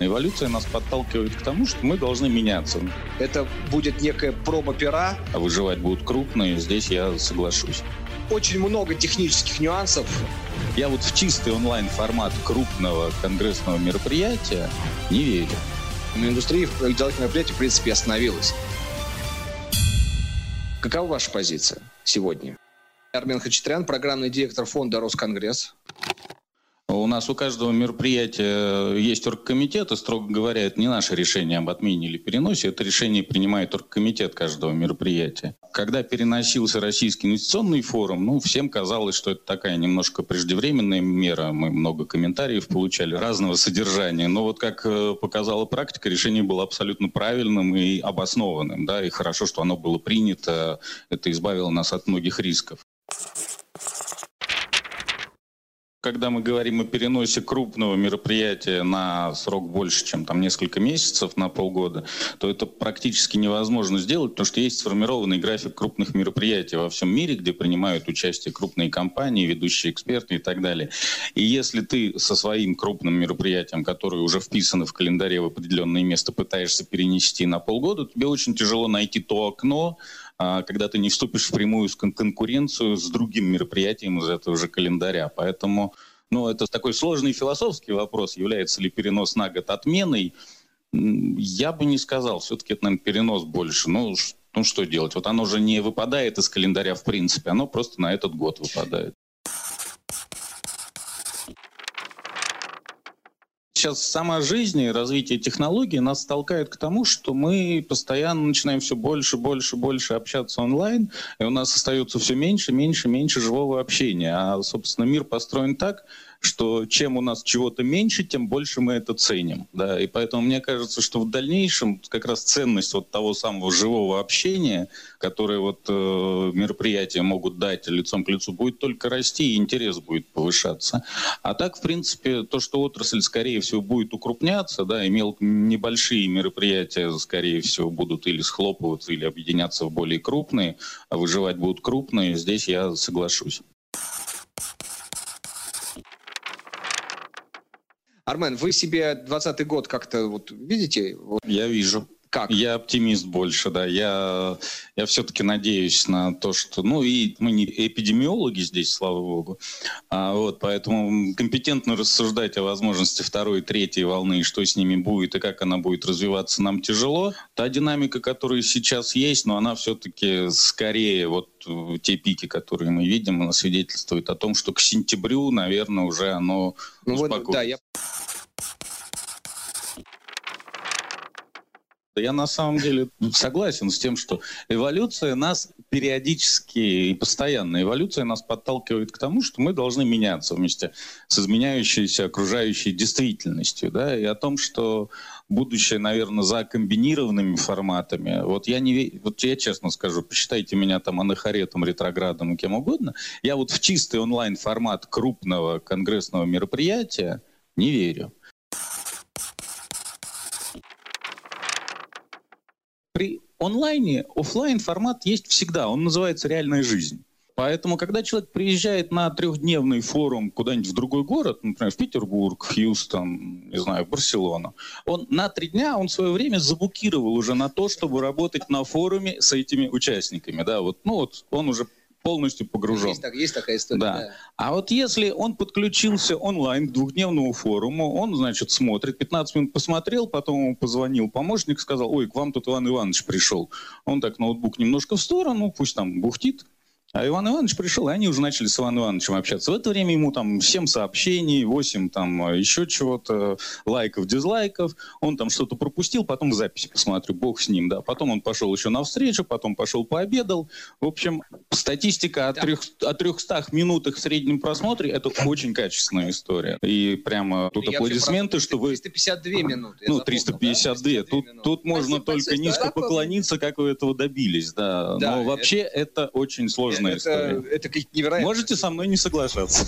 Эволюция нас подталкивает к тому, что мы должны меняться. Это будет некая проба пера. А выживать будут крупные, здесь я соглашусь. Очень много технических нюансов. Я вот в чистый онлайн-формат крупного конгрессного мероприятия не верю. Индустрия делать мероприятий, в принципе, остановилась. Какова ваша позиция сегодня? Армен Хачатрян, программный директор фонда «Росконгресс». У нас у каждого мероприятия есть оргкомитет, и, строго говоря, это не наше решение об отмене или переносе, это решение принимает оргкомитет каждого мероприятия. Когда переносился Российский инвестиционный форум, ну, всем казалось, что это такая немножко преждевременная мера. Мы много комментариев получали разного содержания. Но вот как э, показала практика, решение было абсолютно правильным и обоснованным. Да, и хорошо, что оно было принято. Это избавило нас от многих рисков когда мы говорим о переносе крупного мероприятия на срок больше, чем там несколько месяцев, на полгода, то это практически невозможно сделать, потому что есть сформированный график крупных мероприятий во всем мире, где принимают участие крупные компании, ведущие эксперты и так далее. И если ты со своим крупным мероприятием, которое уже вписано в календаре в определенное место, пытаешься перенести на полгода, тебе очень тяжело найти то окно, когда ты не вступишь в прямую конкуренцию с другим мероприятием из этого же календаря. Поэтому ну, это такой сложный философский вопрос, является ли перенос на год отменой. Я бы не сказал, все-таки это, наверное, перенос больше. Ну, ну, что делать? Вот оно же не выпадает из календаря в принципе, оно просто на этот год выпадает. Сейчас сама жизнь и развитие технологий нас толкает к тому, что мы постоянно начинаем все больше, больше, больше общаться онлайн, и у нас остается все меньше, меньше, меньше живого общения. А, собственно, мир построен так, что чем у нас чего-то меньше, тем больше мы это ценим. Да? И поэтому мне кажется, что в дальнейшем как раз ценность вот того самого живого общения, которое вот э, мероприятия могут дать лицом к лицу, будет только расти, и интерес будет повышаться. А так, в принципе, то, что отрасль, скорее всего, будет укрупняться, да, и мел... небольшие мероприятия, скорее всего, будут или схлопываться, или объединяться в более крупные, а выживать будут крупные, здесь я соглашусь. Армен, вы себе 20 год как-то вот видите? Я вижу. Как? Я оптимист больше, да. Я, я все-таки надеюсь на то, что... Ну, и мы не эпидемиологи здесь, слава богу. А, вот, поэтому компетентно рассуждать о возможности второй, третьей волны, и что с ними будет, и как она будет развиваться, нам тяжело. Та динамика, которая сейчас есть, но она все-таки скорее вот те пики, которые мы видим, она свидетельствует о том, что к сентябрю, наверное, уже оно ну, успокоится. Вот, да, я... Я на самом деле согласен с тем, что эволюция нас периодически и постоянно, эволюция нас подталкивает к тому, что мы должны меняться вместе с изменяющейся окружающей действительностью, да, и о том, что будущее, наверное, за комбинированными форматами. Вот я не, вот я честно скажу, посчитайте меня там анахаретом, ретроградом кем угодно. Я вот в чистый онлайн формат крупного конгрессного мероприятия не верю. При онлайне офлайн формат есть всегда, он называется реальная жизнь. Поэтому, когда человек приезжает на трехдневный форум куда-нибудь в другой город, например, в Петербург, Хьюстон, не знаю, Барселону, он на три дня, он свое время заблокировал уже на то, чтобы работать на форуме с этими участниками. Да, вот, ну вот он уже полностью погружен. Есть, так, есть такая история. Да. Да. А вот если он подключился онлайн к двухдневному форуму, он, значит, смотрит, 15 минут посмотрел, потом ему позвонил помощник, сказал, ой, к вам тут Иван Иванович пришел. Он так ноутбук немножко в сторону, пусть там бухтит, а Иван Иванович пришел, и они уже начали с Иваном Ивановичем общаться. В это время ему там 7 сообщений, 8 там еще чего-то, лайков, дизлайков. Он там что-то пропустил, потом в записи посмотрю, бог с ним, да. Потом он пошел еще на встречу, потом пошел пообедал. В общем, статистика о, трех, о 300 минутах в среднем просмотре – это очень качественная история. И прямо тут Я аплодисменты, что вы... 352 минуты. Ну, 352. 352 тут, минуты. тут можно спасибо, только спасибо, низко да, поклониться, как вы этого добились, да. да Но вообще это, это очень сложно сложная это, история. Это невероятно. Можете со мной не соглашаться.